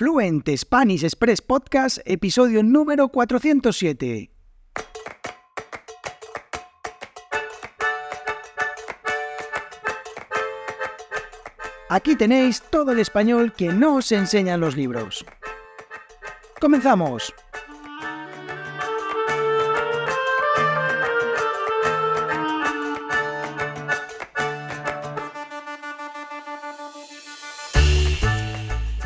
Fluent Spanish Express Podcast, episodio número 407. Aquí tenéis todo el español que no os enseñan los libros. ¡Comenzamos!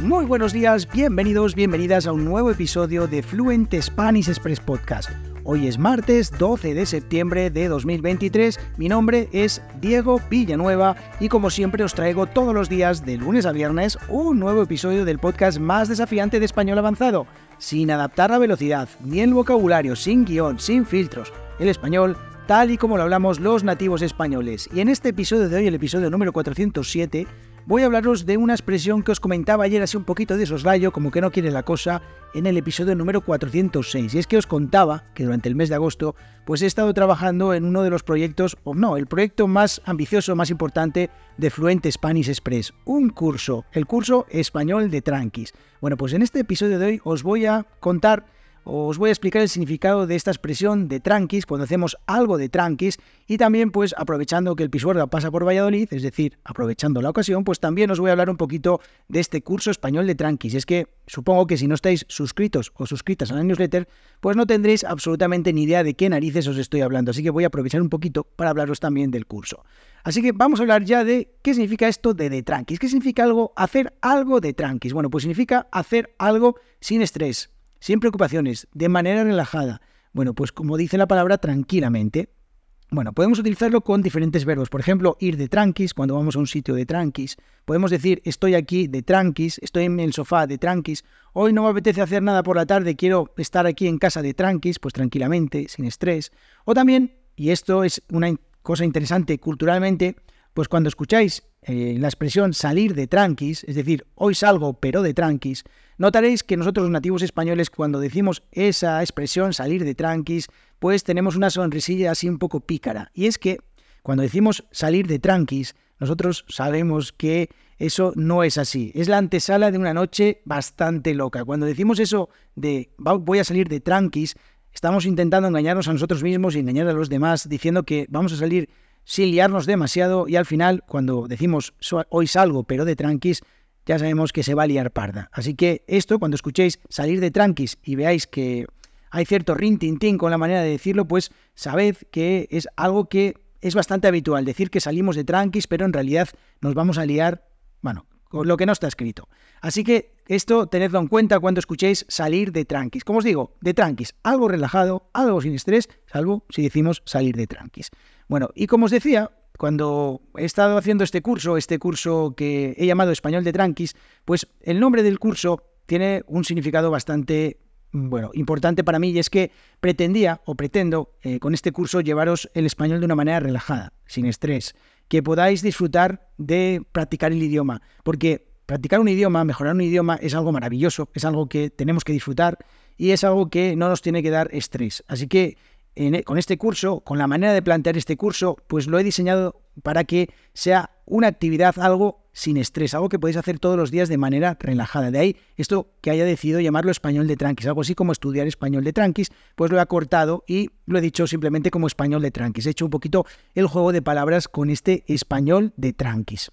Muy buenos días, bienvenidos, bienvenidas a un nuevo episodio de Fluent Spanish Express Podcast. Hoy es martes 12 de septiembre de 2023, mi nombre es Diego Villanueva y como siempre os traigo todos los días de lunes a viernes un nuevo episodio del podcast más desafiante de español avanzado, sin adaptar la velocidad, ni el vocabulario, sin guion, sin filtros, el español tal y como lo hablamos los nativos españoles. Y en este episodio de hoy, el episodio número 407, voy a hablaros de una expresión que os comentaba ayer así un poquito de soslayo, como que no quiere la cosa, en el episodio número 406. Y es que os contaba que durante el mes de agosto, pues he estado trabajando en uno de los proyectos, o no, el proyecto más ambicioso, más importante de Fluent Spanish Express, un curso, el curso español de Tranquis. Bueno, pues en este episodio de hoy os voy a contar os voy a explicar el significado de esta expresión de tranquis cuando hacemos algo de tranquis y también pues aprovechando que el Pisuerga pasa por Valladolid, es decir, aprovechando la ocasión, pues también os voy a hablar un poquito de este curso español de tranquis. Es que supongo que si no estáis suscritos o suscritas a la newsletter, pues no tendréis absolutamente ni idea de qué narices os estoy hablando, así que voy a aprovechar un poquito para hablaros también del curso. Así que vamos a hablar ya de qué significa esto de de tranquis. ¿Qué significa algo hacer algo de tranquis? Bueno, pues significa hacer algo sin estrés, sin preocupaciones, de manera relajada. Bueno, pues como dice la palabra, tranquilamente. Bueno, podemos utilizarlo con diferentes verbos. Por ejemplo, ir de tranquis cuando vamos a un sitio de tranquis. Podemos decir estoy aquí de tranquis, estoy en el sofá de tranquis. Hoy no me apetece hacer nada por la tarde, quiero estar aquí en casa de tranquis, pues tranquilamente, sin estrés. O también, y esto es una cosa interesante culturalmente, pues cuando escucháis eh, la expresión salir de tranquis, es decir, hoy salgo pero de tranquis, notaréis que nosotros los nativos españoles cuando decimos esa expresión salir de tranquis, pues tenemos una sonrisilla así un poco pícara. Y es que cuando decimos salir de tranquis, nosotros sabemos que eso no es así. Es la antesala de una noche bastante loca. Cuando decimos eso de voy a salir de tranquis, estamos intentando engañarnos a nosotros mismos y engañar a los demás diciendo que vamos a salir sin liarnos demasiado y al final, cuando decimos hoy salgo pero de tranquis, ya sabemos que se va a liar parda. Así que esto, cuando escuchéis salir de tranquis y veáis que hay cierto rintintín con la manera de decirlo, pues sabed que es algo que es bastante habitual, decir que salimos de tranquis, pero en realidad nos vamos a liar, bueno, con lo que no está escrito. Así que esto tenedlo en cuenta cuando escuchéis salir de tranquis. Como os digo, de tranquis, algo relajado, algo sin estrés, salvo si decimos salir de tranquis. Bueno, y como os decía, cuando he estado haciendo este curso, este curso que he llamado Español de Tranquis, pues el nombre del curso tiene un significado bastante bueno, importante para mí y es que pretendía o pretendo eh, con este curso llevaros el español de una manera relajada, sin estrés, que podáis disfrutar de practicar el idioma, porque practicar un idioma, mejorar un idioma es algo maravilloso, es algo que tenemos que disfrutar y es algo que no nos tiene que dar estrés. Así que e, con este curso, con la manera de plantear este curso, pues lo he diseñado para que sea una actividad algo sin estrés, algo que podéis hacer todos los días de manera relajada. De ahí esto que haya decidido llamarlo español de tranquis, algo así como estudiar español de tranquis, pues lo he acortado y lo he dicho simplemente como español de tranquis. He hecho un poquito el juego de palabras con este español de tranquis.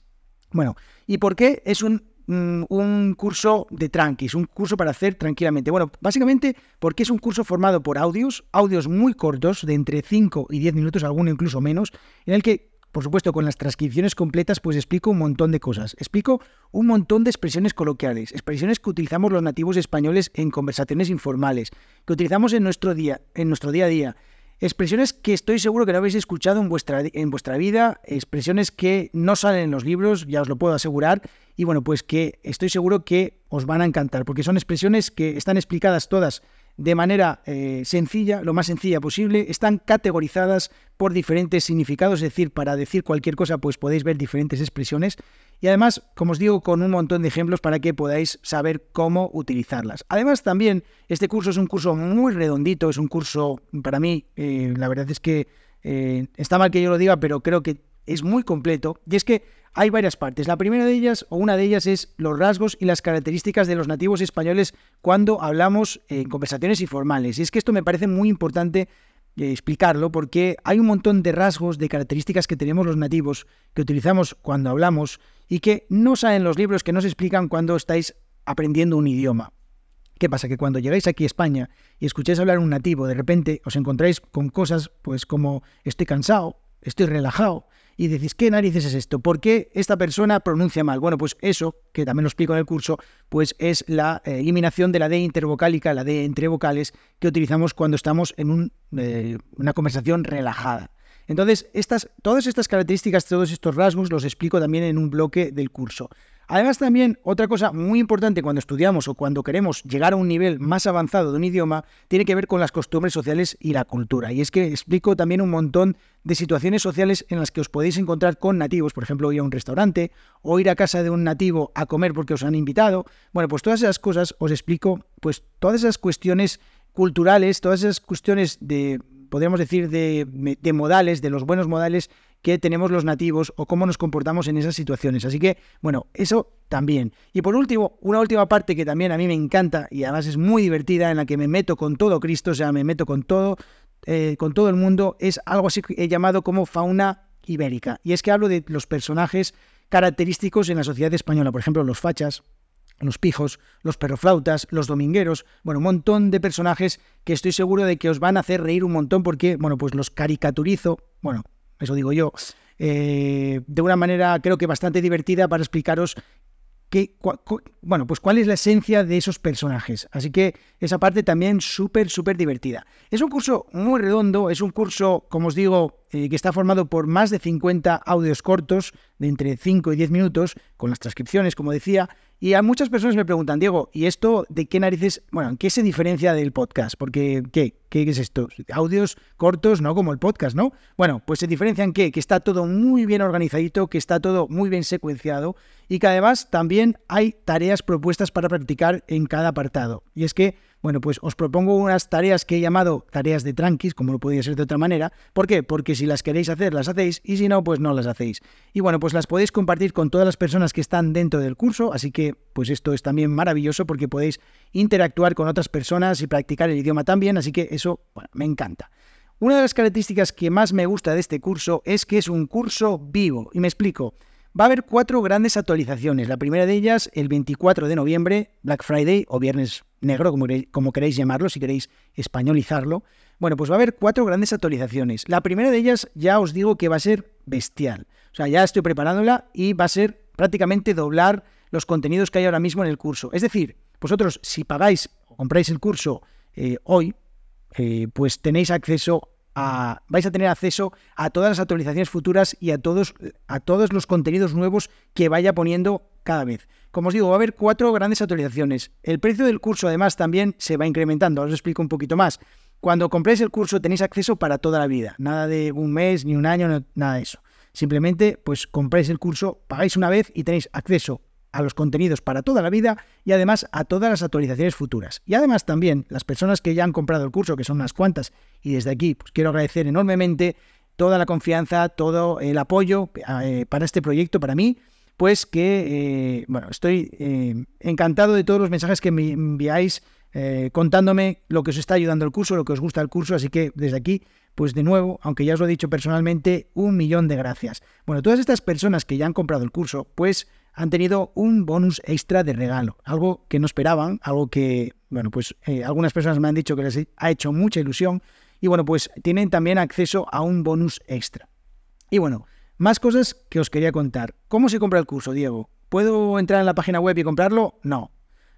Bueno, ¿y por qué es un Mm, un curso de tranquis, un curso para hacer tranquilamente. Bueno, básicamente porque es un curso formado por audios, audios muy cortos, de entre 5 y 10 minutos, alguno incluso menos, en el que por supuesto, con las transcripciones completas, pues explico un montón de cosas. Explico un montón de expresiones coloquiales, expresiones que utilizamos los nativos españoles en conversaciones informales, que utilizamos en nuestro día, en nuestro día a día. Expresiones que estoy seguro que no habéis escuchado en vuestra, en vuestra vida, expresiones que no salen en los libros, ya os lo puedo asegurar, y bueno, pues que estoy seguro que os van a encantar, porque son expresiones que están explicadas todas de manera eh, sencilla, lo más sencilla posible, están categorizadas por diferentes significados, es decir, para decir cualquier cosa pues podéis ver diferentes expresiones y además, como os digo, con un montón de ejemplos para que podáis saber cómo utilizarlas. Además, también este curso es un curso muy redondito, es un curso, para mí, eh, la verdad es que eh, está mal que yo lo diga, pero creo que es muy completo y es que hay varias partes. La primera de ellas, o una de ellas, es los rasgos y las características de los nativos españoles cuando hablamos en conversaciones informales. Y es que esto me parece muy importante eh, explicarlo porque hay un montón de rasgos, de características que tenemos los nativos, que utilizamos cuando hablamos y que no salen los libros, que no se explican cuando estáis aprendiendo un idioma. ¿Qué pasa? Que cuando llegáis aquí a España y escucháis hablar un nativo, de repente os encontráis con cosas pues como estoy cansado, estoy relajado, y decís, ¿qué narices es esto? ¿Por qué esta persona pronuncia mal? Bueno, pues eso, que también lo explico en el curso, pues es la eh, eliminación de la D intervocálica, la D entre vocales, que utilizamos cuando estamos en eh, una conversación relajada. Entonces, estas, todas estas características, todos estos rasgos los explico también en un bloque del curso. Además, también otra cosa muy importante cuando estudiamos o cuando queremos llegar a un nivel más avanzado de un idioma tiene que ver con las costumbres sociales y la cultura. Y es que explico también un montón de situaciones sociales en las que os podéis encontrar con nativos, por ejemplo, ir a un restaurante o ir a casa de un nativo a comer porque os han invitado. Bueno, pues todas esas cosas os explico, pues todas esas cuestiones culturales, todas esas cuestiones de, podríamos decir, de, de modales, de los buenos modales que tenemos los nativos o cómo nos comportamos en esas situaciones. Así que, bueno, eso también. Y por último, una última parte que también a mí me encanta y además es muy divertida, en la que me meto con todo Cristo, o sea, me meto con todo, eh, con todo el mundo, es algo así que llamado como fauna ibérica. Y es que hablo de los personajes característicos en la sociedad española, por ejemplo, los fachas, los pijos, los perroflautas, los domingueros, bueno, un montón de personajes que estoy seguro de que os van a hacer reír un montón porque, bueno, pues los caricaturizo, bueno, eso digo yo, eh, de una manera creo que bastante divertida para explicaros bueno, pues cuál es la esencia de esos personajes. Así que esa parte también súper, súper divertida. Es un curso muy redondo, es un curso, como os digo, eh, que está formado por más de 50 audios cortos de entre 5 y 10 minutos, con las transcripciones, como decía, y a muchas personas me preguntan, Diego, ¿y esto de qué narices, bueno, en qué se diferencia del podcast? Porque, ¿qué? ¿Qué es esto? Audios cortos, no como el podcast, ¿no? Bueno, pues se diferencia en qué? Que está todo muy bien organizadito, que está todo muy bien secuenciado y que además también hay tareas propuestas para practicar en cada apartado. Y es que bueno, pues os propongo unas tareas que he llamado tareas de tranquis, como no podía ser de otra manera. ¿Por qué? Porque si las queréis hacer, las hacéis, y si no, pues no las hacéis. Y bueno, pues las podéis compartir con todas las personas que están dentro del curso, así que pues esto es también maravilloso porque podéis interactuar con otras personas y practicar el idioma también, así que eso, bueno, me encanta. Una de las características que más me gusta de este curso es que es un curso vivo, y me explico. Va a haber cuatro grandes actualizaciones. La primera de ellas, el 24 de noviembre, Black Friday o Viernes Negro, como, como queréis llamarlo, si queréis españolizarlo. Bueno, pues va a haber cuatro grandes actualizaciones. La primera de ellas ya os digo que va a ser bestial. O sea, ya estoy preparándola y va a ser prácticamente doblar los contenidos que hay ahora mismo en el curso. Es decir, vosotros si pagáis o compráis el curso eh, hoy, eh, pues tenéis acceso vais a tener acceso a todas las actualizaciones futuras y a todos, a todos los contenidos nuevos que vaya poniendo cada vez. Como os digo, va a haber cuatro grandes actualizaciones. El precio del curso además también se va incrementando. os explico un poquito más. Cuando compréis el curso tenéis acceso para toda la vida. Nada de un mes ni un año, nada de eso. Simplemente pues compráis el curso, pagáis una vez y tenéis acceso a los contenidos para toda la vida y además a todas las actualizaciones futuras. Y además también las personas que ya han comprado el curso, que son unas cuantas, y desde aquí pues, quiero agradecer enormemente toda la confianza, todo el apoyo eh, para este proyecto, para mí, pues que, eh, bueno, estoy eh, encantado de todos los mensajes que me enviáis contándome lo que os está ayudando el curso, lo que os gusta el curso, así que desde aquí pues de nuevo, aunque ya os lo he dicho personalmente, un millón de gracias. Bueno, todas estas personas que ya han comprado el curso, pues han tenido un bonus extra de regalo, algo que no esperaban, algo que, bueno, pues eh, algunas personas me han dicho que les ha hecho mucha ilusión y bueno, pues tienen también acceso a un bonus extra. Y bueno, más cosas que os quería contar. ¿Cómo se compra el curso, Diego? ¿Puedo entrar en la página web y comprarlo? No.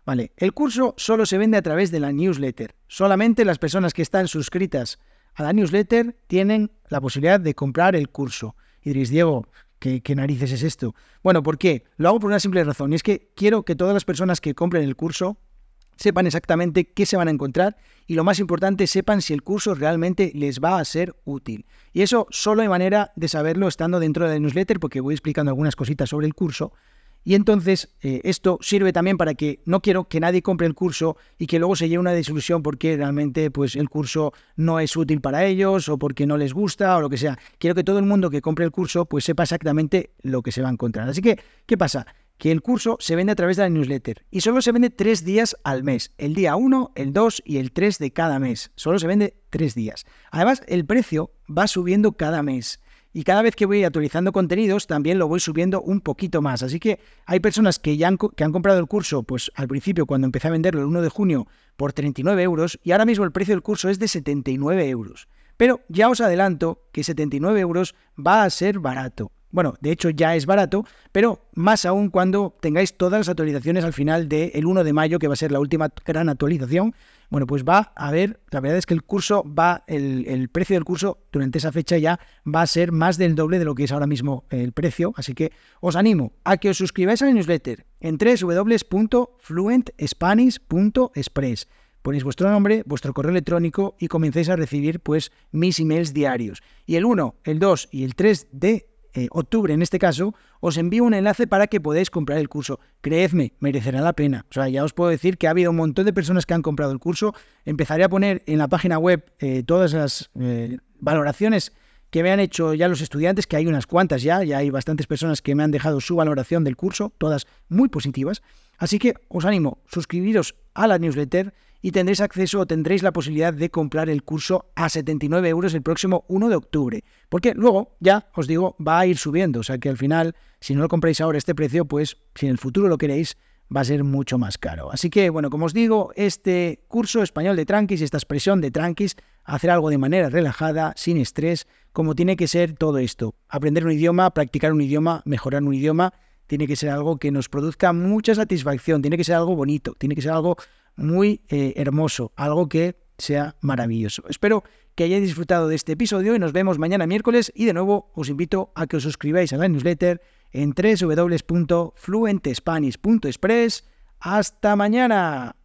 Vale, el curso solo se vende a través de la newsletter. Solamente las personas que están suscritas a la newsletter tienen la posibilidad de comprar el curso. Y diréis, Diego, ¿Qué, narices es esto? Bueno, ¿por qué? Lo hago por una simple razón, y es que quiero que todas las personas que compren el curso sepan exactamente qué se van a encontrar y lo más importante, sepan si el curso realmente les va a ser útil. Y eso solo hay manera de saberlo estando dentro de la newsletter porque voy explicando algunas cositas sobre el curso Y entonces eh, esto sirve también para que no quiero que nadie compre el curso y que luego se lleve una desilusión porque realmente pues, el curso no es útil para ellos o porque no les gusta o lo que sea. Quiero que todo el mundo que compre el curso pues sepa exactamente lo que se va a encontrar. Así que, ¿qué pasa? que el curso se vende a través de la newsletter y solo se vende tres días al mes, el día 1, el 2 y el 3 de cada mes. Solo se vende tres días. Además, el precio va subiendo cada mes. Y cada vez que voy actualizando contenidos, también lo voy subiendo un poquito más. Así que hay personas que ya han, que han comprado el curso, pues al principio, cuando empecé a venderlo el 1 de junio, por 39 euros, y ahora mismo el precio del curso es de 79 euros. Pero ya os adelanto que 79 euros va a ser barato. Bueno, de hecho ya es barato, pero más aún cuando tengáis todas las actualizaciones al final del 1 de mayo, que va a ser la última gran actualización. Bueno, pues va a haber, la verdad es que el curso va, el, el, precio del curso durante esa fecha ya va a ser más del doble de lo que es ahora mismo el precio, así que os animo a que os suscribáis a la newsletter en www.fluentspanish.express. Ponéis vuestro nombre, vuestro correo electrónico y comencéis a recibir pues mis emails diarios. Y el 1, el 2 y el 3 de eh, octubre en este caso, os envío un enlace para que podáis comprar el curso. Creedme, merecerá la pena. O sea, ya os puedo decir que ha habido un montón de personas que han comprado el curso. Empezaré a poner en la página web eh, todas las eh, valoraciones que me han hecho ya los estudiantes, que hay unas cuantas ya, ya hay bastantes personas que me han dejado su valoración del curso, todas muy positivas. Así que os animo, suscribiros a la newsletter y tendréis acceso o tendréis la posibilidad de comprar el curso a 79 euros el próximo 1 de octubre. Porque luego, ya os digo, va a ir subiendo. O sea que al final, si no lo compráis ahora este precio, pues si en el futuro lo queréis, va a ser mucho más caro. Así que, bueno, como os digo, este curso español de Tranquis y esta expresión de Tranquis, hacer algo de manera relajada, sin estrés, como tiene que ser todo esto. Aprender un idioma, practicar un idioma, mejorar un idioma, tiene que ser algo que nos produzca mucha satisfacción, tiene que ser algo bonito, tiene que ser algo muy eh, hermoso, algo que sea maravilloso. Espero que hayáis disfrutado de este episodio y nos vemos mañana miércoles y de nuevo os invito a que os suscribáis a la newsletter en www.fluentespanish.express. Hasta mañana.